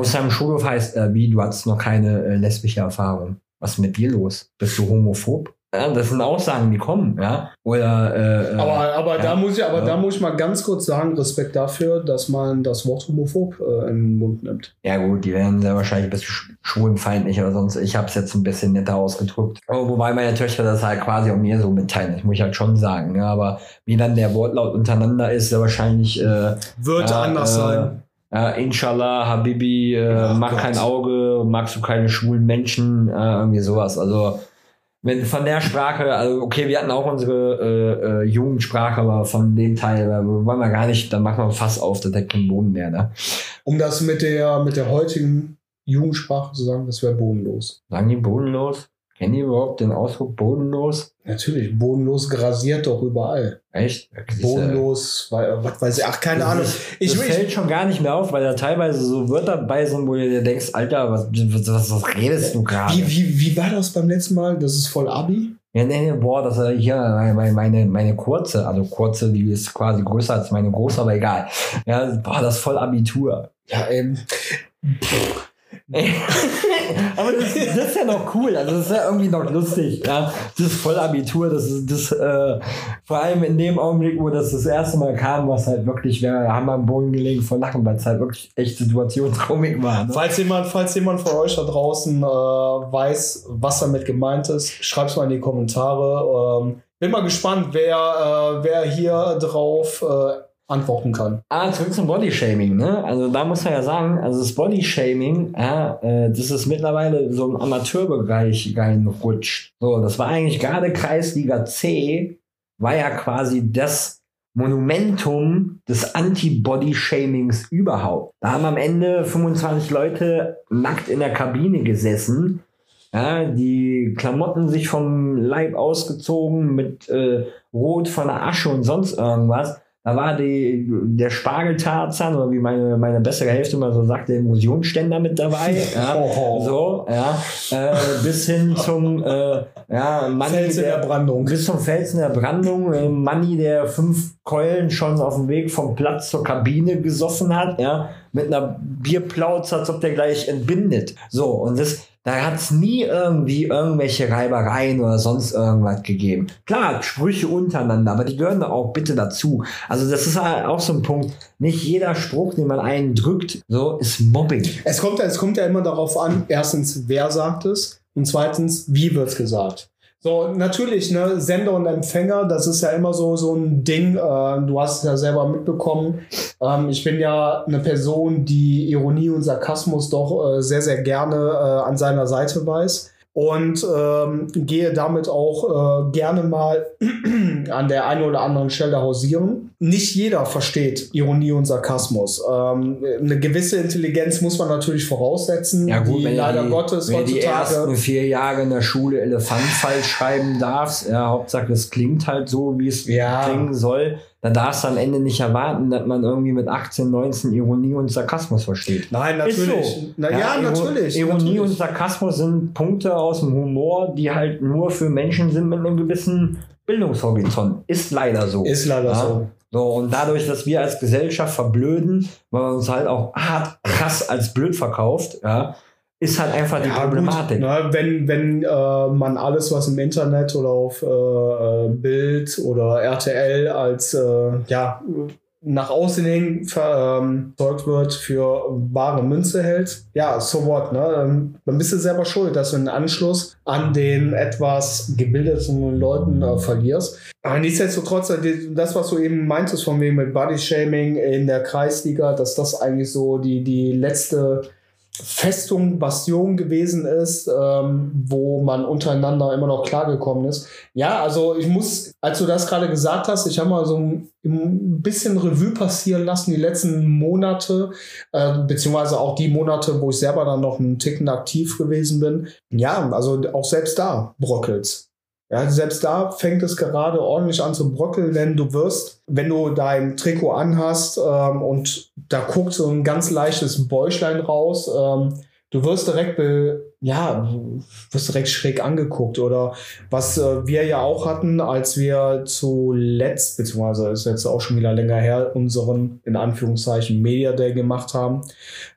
es ja im Schulhof heißt, äh, wie, du hattest noch keine äh, lesbische Erfahrung. Was ist mit dir los? Bist du homophob? Ja, das sind Aussagen, die kommen, ja. Oder äh, äh, Aber, aber ja. da muss ich, aber Ja. da muss ich mal ganz kurz sagen, Respekt dafür, dass man das Wort homophob äh, in den Mund nimmt. Ja gut, die werden sehr wahrscheinlich ein bisschen sch- schwulenfeindlich oder sonst. Ich habe es jetzt ein bisschen netter ausgedrückt. Aber wobei meine Töchter das halt quasi auch mir so mitteilen. Das muss ich halt schon sagen. Ja, aber wie dann der Wortlaut untereinander ist, sehr wahrscheinlich äh, Wird anders äh, sein. ja, Inshallah, Habibi, äh, Ach mach Gott. kein Auge, magst du keine schwulen Menschen, äh, irgendwie sowas. Also wenn von der Sprache, also okay, wir hatten auch unsere äh, äh, Jugendsprache, aber von dem Teil äh, wollen wir gar nicht, dann machen wir Fass auf, da deckt kein Boden mehr. Ne? Um das mit der, mit der heutigen Jugendsprache zu sagen, das wäre bodenlos. Sagen die bodenlos? Kennen die überhaupt den Ausdruck bodenlos? Natürlich, bodenlos grasiert doch überall. Echt? Bodenlos, weil, was weiß ich, ach, keine das Ahnung. Ist, Ich, das ich, fällt schon gar nicht mehr auf, weil da teilweise so Wörter bei sind, wo du dir denkst, Alter, was, was, was, redest du gerade? wie, wie, wie war das beim letzten Mal? Das ist voll Abi? Ja, nee, nee, boah, das ist hier meine, meine, meine kurze, also kurze, die ist quasi größer als meine große, aber egal. Ja, boah, das ist voll Abitur. Ja, ähm, aber das, das ist ja noch cool, also das ist ja irgendwie noch lustig. Ja, das ist voll Abitur, das ist das, äh, vor allem in dem Augenblick, wo das das erste Mal kam, was halt wirklich, wir haben am Boden gelegen vor Lachen, weil es halt wirklich echt Situationskomik war. Ne? falls, jemand, falls jemand von euch da draußen äh, weiß, was damit gemeint ist, schreibt es mal in die Kommentare. Ähm, bin mal gespannt, wer, äh, wer hier drauf äh, antworten kann. Ah, zurück zum Bodyshaming, ne? Also da muss man ja sagen, also das Bodyshaming, ja, äh, das ist mittlerweile so im Amateurbereich reinrutscht. So, das war eigentlich gerade Kreisliga C, war ja quasi das Monumentum des Anti-Body-Shamings überhaupt. Da haben am Ende 25 Leute nackt in der Kabine gesessen, ja, die Klamotten sich vom Leib ausgezogen mit äh, Rot von der Asche und sonst irgendwas. Da war die, der Spargeltarzan, oder wie meine, meine bessere Hälfte mal so sagt, der Illusionsständer mit dabei. Ja, so, ja. Äh, bis hin zum äh, ja, Manni, Fels in der, der Brandung. bis zum Felsen der Brandung. Äh, Manni, der fünf Keulen schon auf dem Weg vom Platz zur Kabine gesoffen hat, ja, mit einer Bierplauze, als ob der gleich entbindet. So, und das, da hat es nie irgendwie irgendwelche Reibereien oder sonst irgendwas gegeben. Klar, Sprüche untereinander, aber die gehören auch bitte dazu. Also das ist halt auch so ein Punkt. Nicht jeder Spruch, den man einen drückt, so ist Mobbing. Es kommt, es kommt ja immer darauf an, erstens, wer sagt es und zweitens, wie wird es gesagt. So, natürlich, ne, Sender und Empfänger, das ist ja immer so, so ein Ding. Äh, du hast es ja selber mitbekommen. Ähm, ich bin ja eine Person, die Ironie und Sarkasmus doch äh, sehr, sehr gerne äh, an seiner Seite weiß. Und ähm, gehe damit auch äh, gerne mal an der einen oder anderen Stelle hausieren. Nicht jeder versteht Ironie und Sarkasmus. Ähm, eine gewisse Intelligenz muss man natürlich voraussetzen, die wenn du leider die, Gottes wenn du die ersten heutzutage. vier Jahre in der Schule Elefant falsch schreiben darfst, ja, Hauptsache es klingt halt so, wie es Ja. klingen soll, dann darfst du am Ende nicht erwarten, dass man irgendwie mit 18, 19 Ironie und Sarkasmus versteht. Nein, Ist natürlich. so. Na, ja, Iro- natürlich. Ironie natürlich. und Sarkasmus sind Punkte aus dem Humor, die halt nur für Menschen sind mit einem gewissen Bildungshorizont. Ist leider so. ist leider Ja. so. So, und dadurch, dass wir als Gesellschaft verblöden, weil man uns halt auch hart krass als blöd verkauft, ja, ist halt einfach die Ja, Problematik. Gut, ne, wenn wenn äh, man alles, was im Internet oder auf äh, Bild oder RTL als äh, ja, nach außen hin ver- ähm, wird, für wahre Münze hält, ja, so what, ne? Dann bist du selber schuld, dass du einen Anschluss an den etwas gebildeten Leuten äh, verlierst. Aber nichtsdestotrotz, äh, das, was du eben meintest, von wegen mit Body-Shaming in der Kreisliga, dass das eigentlich so die, die letzte Festung, Bastion gewesen ist, ähm, wo man untereinander immer noch klargekommen ist. Ja, also ich muss, als du das gerade gesagt hast, ich habe mal so ein, bisschen Revue passieren lassen, die letzten Monate, äh, beziehungsweise auch die Monate, wo ich selber dann noch einen Ticken aktiv gewesen bin. Ja, also auch selbst da bröckelt's. Ja, selbst da fängt es gerade ordentlich an zu bröckeln, denn du wirst, wenn du dein Trikot anhast ähm, und da guckt so ein ganz leichtes Bäuchlein raus, ähm, du wirst direkt, be, ja, wirst direkt schräg angeguckt. Oder was äh, wir ja auch hatten, als wir zuletzt, beziehungsweise ist jetzt auch schon wieder länger her, unseren, in Anführungszeichen, Media Day gemacht haben,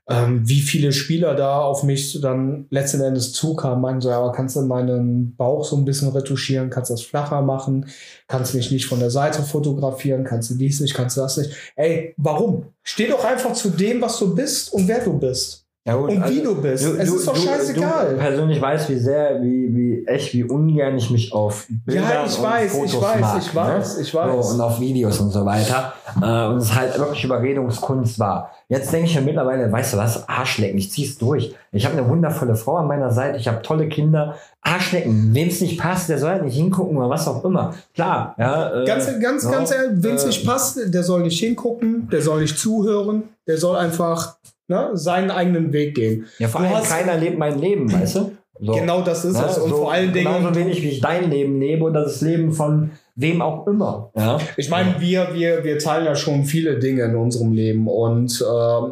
ähm, wie viele Spieler da auf mich dann letzten Endes zukamen, meinten so, ja, aber kannst du meinen Bauch so ein bisschen retuschieren, kannst das flacher machen, kannst mich nicht von der Seite fotografieren, kannst du dies nicht, kannst du das nicht. Ey, warum? Steh doch einfach zu dem, was du bist und wer du bist. Ja, gut, und also, wie du bist. Du, es du, ist doch scheißegal. Du persönlich weißt, wie sehr, wie, wie echt, wie ungern ich mich auf Bilder ja, ich weiß, Fotos ich weiß, mag, ich weiß, ne? ich weiß. So, und auf Videos und so weiter. Äh, und es halt wirklich Überredungskunst war. Jetzt denke ich mir mittlerweile, weißt du was, Arschlecken, ich zieh's durch. Ich habe eine wundervolle Frau an meiner Seite, ich habe tolle Kinder. Arschlecken, wem es nicht passt, der soll halt nicht hingucken oder was auch immer. Klar, ja. Äh, ganz, ganz, no, ganz ehrlich, wem es äh, nicht passt, der soll nicht hingucken, der soll nicht zuhören, der soll einfach ne, seinen eigenen Weg gehen. Ja, vor allem keiner lebt mein Leben, weißt du? So. Genau das ist ja, es. Und so, vor allen Dingen. Genauso wenig wie ich dein Leben lebe und das Leben von wem auch immer. Ja? Ich meine, wir, wir, wir teilen ja schon viele Dinge in unserem Leben und äh,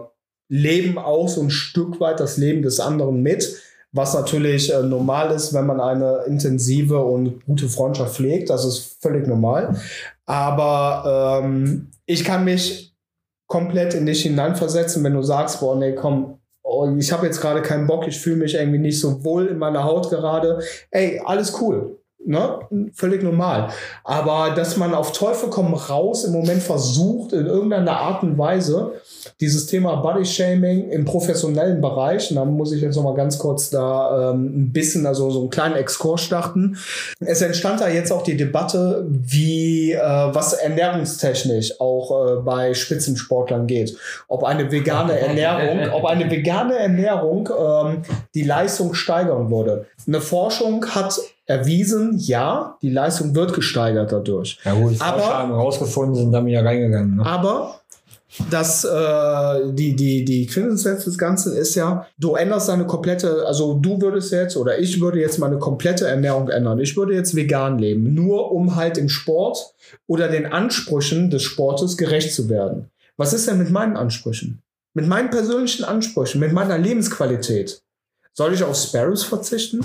leben auch so ein Stück weit das Leben des anderen mit. Was natürlich äh, normal ist, wenn man eine intensive und gute Freundschaft pflegt. Das ist völlig normal. Aber ähm, ich kann mich komplett in dich hineinversetzen, wenn du sagst, boah, nee, komm, oh, ich habe jetzt gerade keinen Bock, ich fühle mich irgendwie nicht so wohl in meiner Haut gerade. Ey, alles cool. Ne? Völlig normal. Aber dass man auf Teufel komm raus im Moment versucht, in irgendeiner Art und Weise dieses Thema Body Shaming im professionellen Bereich, und da muss ich jetzt noch mal ganz kurz da ähm, ein bisschen, also so einen kleinen Exkurs starten. Es entstand da jetzt auch die Debatte, wie äh, was ernährungstechnisch auch äh, bei Spitzensportlern geht. Ob eine vegane Ernährung, ob eine vegane Ernährung ähm, die Leistung steigern würde. Eine Forschung hat erwiesen, ja, die Leistung wird gesteigert dadurch. Ja, die aber haben rausgefunden sind, damit ja reingegangen. Ne? Aber das, äh, die, die, die Quintessenz des Ganzen ist ja, du änderst deine komplette, also du würdest jetzt oder ich würde jetzt meine komplette Ernährung ändern. Ich würde jetzt vegan leben, nur um halt im Sport oder den Ansprüchen des Sportes gerecht zu werden. Was ist denn mit meinen Ansprüchen? Mit meinen persönlichen Ansprüchen, mit meiner Lebensqualität? Soll ich auf Sparrows verzichten?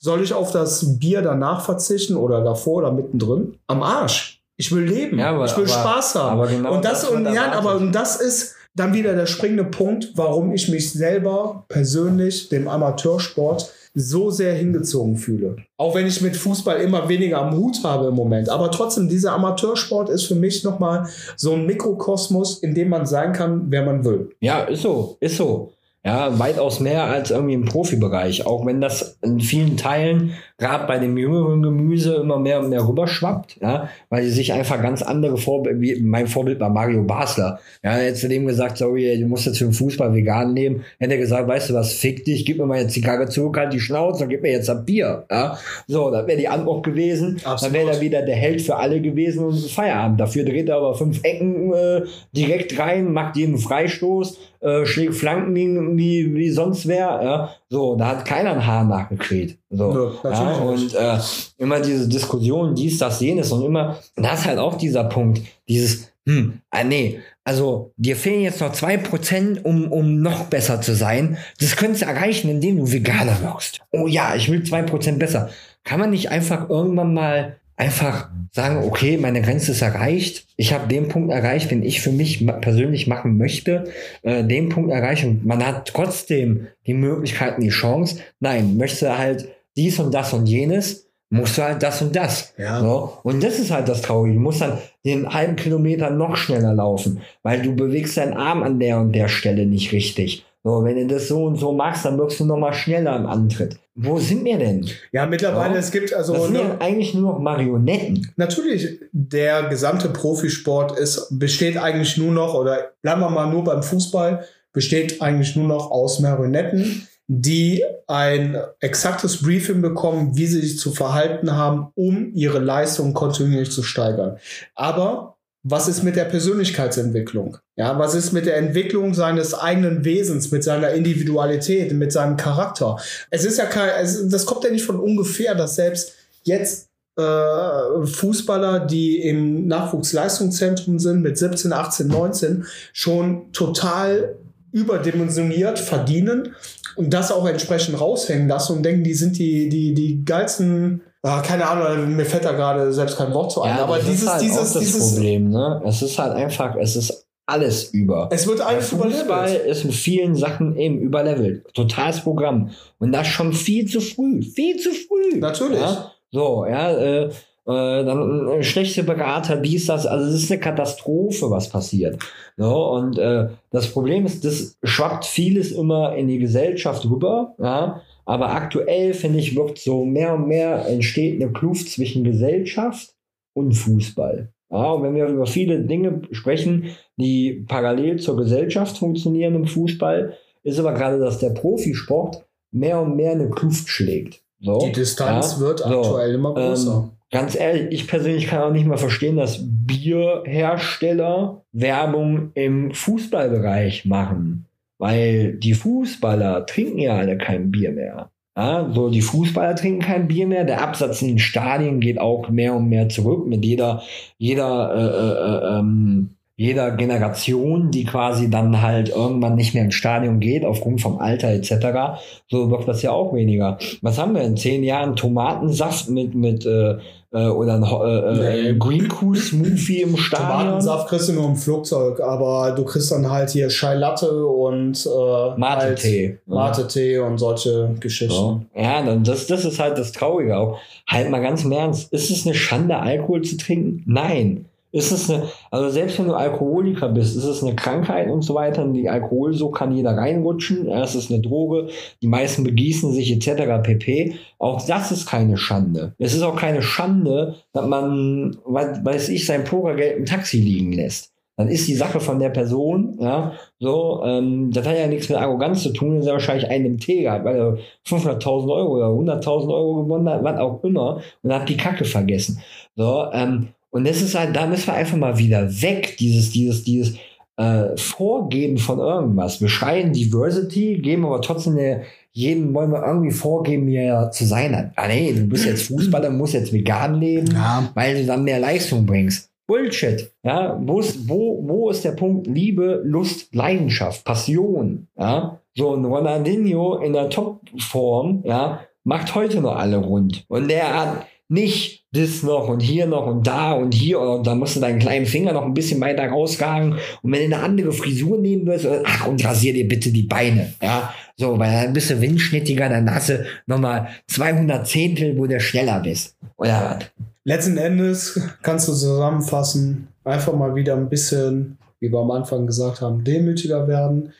Soll ich auf das Bier danach verzichten oder davor oder mittendrin? Am Arsch. Ich will leben. Ja, aber, ich will aber, Spaß haben. Genau und das, das und ja, aber und das ist dann wieder der springende Punkt, warum ich mich selber persönlich dem Amateursport so sehr hingezogen fühle. Auch wenn ich mit Fußball immer weniger am Hut habe im Moment. Aber trotzdem, dieser Amateursport ist für mich nochmal so ein Mikrokosmos, in dem man sein kann, wer man will. Ja, ist so, ist so. Ja, weitaus mehr als irgendwie im Profibereich. Auch wenn das in vielen Teilen, gerade bei dem jüngeren Gemüse, immer mehr und mehr rüberschwappt, ja, weil sie sich einfach ganz andere Vorbilder, wie mein Vorbild war Mario Basler. Ja, er hat zu dem gesagt, sorry, du musst jetzt für den Fußball vegan nehmen. Hätte er gesagt, weißt du was, fick dich, gib mir mal jetzt Zigarre zurück, halt die Schnauze und gib mir jetzt ein Bier. Ja, so, dann wäre die Antwort gewesen. Absolut. Dann wäre er wieder der Held für alle gewesen und Feierabend. Dafür dreht er aber fünf Ecken äh, direkt rein, macht jeden Freistoß äh, schlägt Flanken wie, wie sonst wer. Ja? So, da hat keiner ein Haar nachgekriegt. So, ja, ja? Und äh, immer diese Diskussion, dies, das, jenes und immer, das ist halt auch dieser Punkt, dieses, hm, ah, nee, also dir fehlen jetzt noch zwei Prozent, um, um noch besser zu sein. Das könntest du erreichen, indem du Veganer wirkst. Oh ja, ich will zwei Prozent besser. Kann man nicht einfach irgendwann mal einfach sagen, okay, meine Grenze ist erreicht. Ich habe den Punkt erreicht, den ich für mich persönlich machen möchte. Äh, den Punkt erreicht und man hat trotzdem die Möglichkeiten, die Chance. Nein, möchte halt dies und das und jenes, musst du halt das und das. Ja. So. Und das ist halt das Traurige. Du musst dann den halben Kilometer noch schneller laufen, weil du bewegst deinen Arm an der und der Stelle nicht richtig. So, wenn du das so und so machst, dann wirkst du noch mal schneller im Antritt. Wo sind wir denn? Ja, mittlerweile, ja. es gibt also. Das sind ne, eigentlich nur noch Marionetten. Natürlich, der gesamte Profisport ist, besteht eigentlich nur noch, oder bleiben wir mal nur beim Fußball, besteht eigentlich nur noch aus Marionetten, die ein exaktes Briefing bekommen, wie sie sich zu verhalten haben, um ihre Leistung kontinuierlich zu steigern. Aber was ist mit der Persönlichkeitsentwicklung? Ja, was ist mit der Entwicklung seines eigenen Wesens, mit seiner Individualität, mit seinem Charakter? Es ist ja kein, es, das kommt ja nicht von ungefähr, dass selbst jetzt äh, Fußballer, die im Nachwuchsleistungszentrum sind, mit 17, 18, 19, schon total überdimensioniert verdienen und das auch entsprechend raushängen lassen und denken, die sind die, die, die geilsten Ah, keine Ahnung, mir fällt da gerade selbst kein Wort zu ein. Ja, aber dieses, halt dieses, dieses Problem, ne? Es ist halt einfach, es ist alles über. Es wird alles Der Fußball ist in vielen Sachen eben überlevelt. Totales Programm. Und das schon viel zu früh. Viel zu früh. Natürlich. Ja? So, ja, äh, äh, dann äh, schlechte Berater, dies, das, also es ist eine Katastrophe, was passiert. So, und äh, das Problem ist, das schwappt vieles immer in die Gesellschaft rüber, ja, aber aktuell, finde ich, wirkt so mehr und mehr entsteht eine Kluft zwischen Gesellschaft und Fußball. Ja, und wenn wir über viele Dinge sprechen, die parallel zur Gesellschaft funktionieren im Fußball, ist aber gerade, dass der Profisport mehr und mehr eine Kluft schlägt. So, Die Distanz ja, wird so, aktuell immer größer. Ähm, ganz ehrlich, ich persönlich kann auch nicht mal verstehen, dass Bierhersteller Werbung im Fußballbereich machen. Weil die Fußballer trinken ja alle kein Bier mehr. Ja, so die Fußballer trinken kein Bier mehr. Der Absatz in den Stadien geht auch mehr und mehr zurück mit jeder, jeder äh, äh, ähm, jeder Generation, die quasi dann halt irgendwann nicht mehr ins Stadion geht, aufgrund vom Alter etc., so wird das ja auch weniger. Was haben wir in zehn Jahren? Tomatensaft mit, mit äh, äh oder ein äh, äh. Green Cool Smoothie im Stadion. Tomatensaft kriegst du nur im Flugzeug, aber du kriegst dann halt hier Chai Latte und äh, Mate-Tee. Halt Mate-Tee und solche Geschichten. So. Ja, dann das, das ist halt das Traurige auch. Halt mal ganz im Ernst, ist es eine Schande, Alkohol zu trinken? Nein. Ist es eine, also selbst wenn du Alkoholiker bist, ist es eine Krankheit und so weiter. Und die Alkohol so kann jeder reinrutschen. Es ist eine Droge. Die meisten begießen sich etc. pp. Auch das ist keine Schande. Es ist auch keine Schande, dass man, weiß ich, sein Pokergeld im Taxi liegen lässt. Dann ist die Sache von der Person, ja, so, ähm, das hat ja nichts mit Arroganz zu tun, das ist ja wahrscheinlich einem Tee gehabt, weil er 500.000 Euro oder 100.000 Euro gewonnen hat, was auch immer, und hat die Kacke vergessen. So, ähm, und das ist halt, da müssen wir einfach mal wieder weg, dieses, dieses, dieses äh, Vorgeben von irgendwas. Wir schreien Diversity, geben aber trotzdem eine, jedem wollen wir irgendwie vorgeben, wie er zu sein hat. Ah nee, du bist jetzt Fußballer, musst jetzt vegan leben, ja. weil du dann mehr Leistung bringst. Bullshit. Ja, wo ist, wo, wo ist der Punkt Liebe, Lust, Leidenschaft, Passion? Ja, so ein Ronaldinho in der Topform, ja, macht heute noch alle rund. Und der hat, nicht das noch und hier noch und da und hier und da musst du deinen kleinen Finger noch ein bisschen weiter rauskragen und wenn du eine andere Frisur nehmen willst, ach und rasier dir bitte die Beine, ja, so, weil dann bist du windschnittiger, dann hast du nochmal 200 Zehntel, wo du schneller bist, oder was? Letzten Endes kannst du zusammenfassen, einfach mal wieder ein bisschen, wie wir am Anfang gesagt haben, demütiger werden,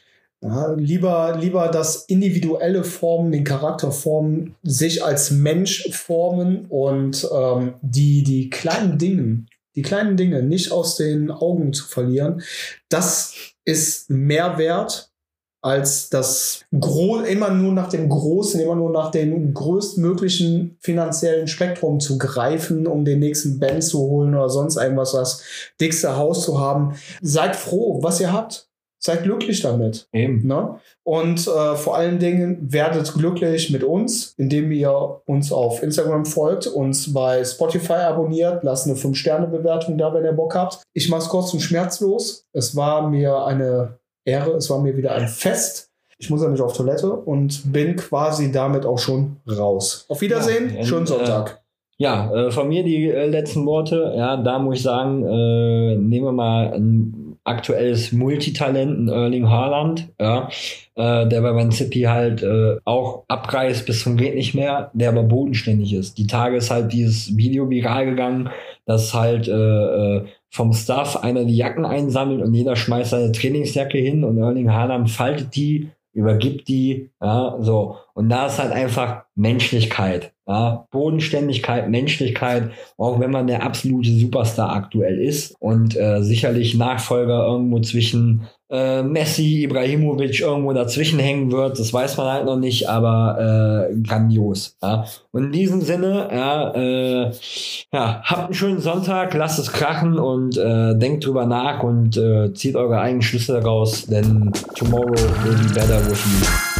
ja, lieber, lieber das individuelle Formen, den Charakter formen, sich als Mensch formen und ähm, die, die kleinen Dinge, die kleinen Dinge nicht aus den Augen zu verlieren, das ist mehr wert als das Gro immer nur nach dem Großen, immer nur nach dem größtmöglichen finanziellen Spektrum zu greifen, um den nächsten Band zu holen oder sonst irgendwas, das dickste Haus zu haben. Seid froh, was ihr habt. Seid glücklich damit. Eben. Ne? Und äh, vor allen Dingen werdet glücklich mit uns, indem ihr uns auf Instagram folgt, uns bei Spotify abonniert, lasst eine 5-Sterne-Bewertung da, wenn ihr Bock habt. Ich mach's kurz und schmerzlos. Es war mir eine Ehre, es war mir wieder ein Fest. Ich muss ja nicht auf Toilette und bin quasi damit auch schon raus. Auf Wiedersehen, ja, schönen Sonntag. Äh, ja, äh, von mir die äh, letzten Worte. Ja, da muss ich sagen, äh, nehmen wir mal ein aktuelles Multitalent, ein Erling Haaland, ja, äh, der bei Man City halt äh, auch abreißt bis zum geht nicht mehr, der aber bodenständig ist. Die Tage ist halt dieses Video viral gegangen, dass halt äh, äh, vom Staff einer die Jacken einsammelt und jeder schmeißt seine Trainingsjacke hin und Erling Haaland faltet die, übergibt die, ja, so. Und da ist halt einfach Menschlichkeit, ja, Bodenständigkeit, Menschlichkeit, auch wenn man der absolute Superstar aktuell ist und äh, sicherlich Nachfolger irgendwo zwischen äh, Messi, Ibrahimovic irgendwo dazwischen hängen wird, das weiß man halt noch nicht, aber äh, grandios. Ja. Und in diesem Sinne, ja, äh, ja, habt einen schönen Sonntag, lasst es krachen und äh, denkt drüber nach und äh, zieht eure eigenen Schlüsse daraus, denn tomorrow will be better with you.